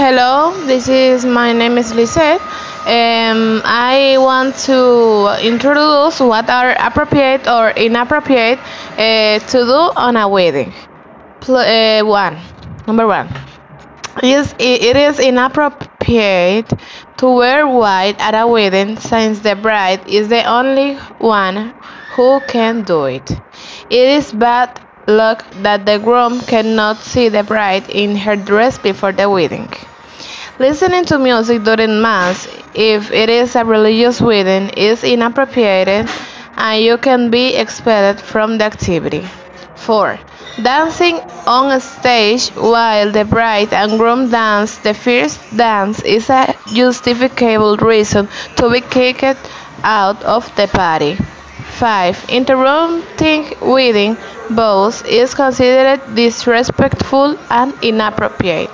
Hello, this is my name is Lisette. Um, I want to introduce what are appropriate or inappropriate uh, to do on a wedding. Pl- uh, one, number one. Yes, i- it is inappropriate to wear white at a wedding since the bride is the only one who can do it. It is bad luck that the groom cannot see the bride in her dress before the wedding. Listening to music during Mass, if it is a religious wedding, is inappropriate and you can be expelled from the activity. 4. Dancing on a stage while the bride and groom dance the first dance is a justifiable reason to be kicked out of the party. 5. Interrupting wedding vows is considered disrespectful and inappropriate.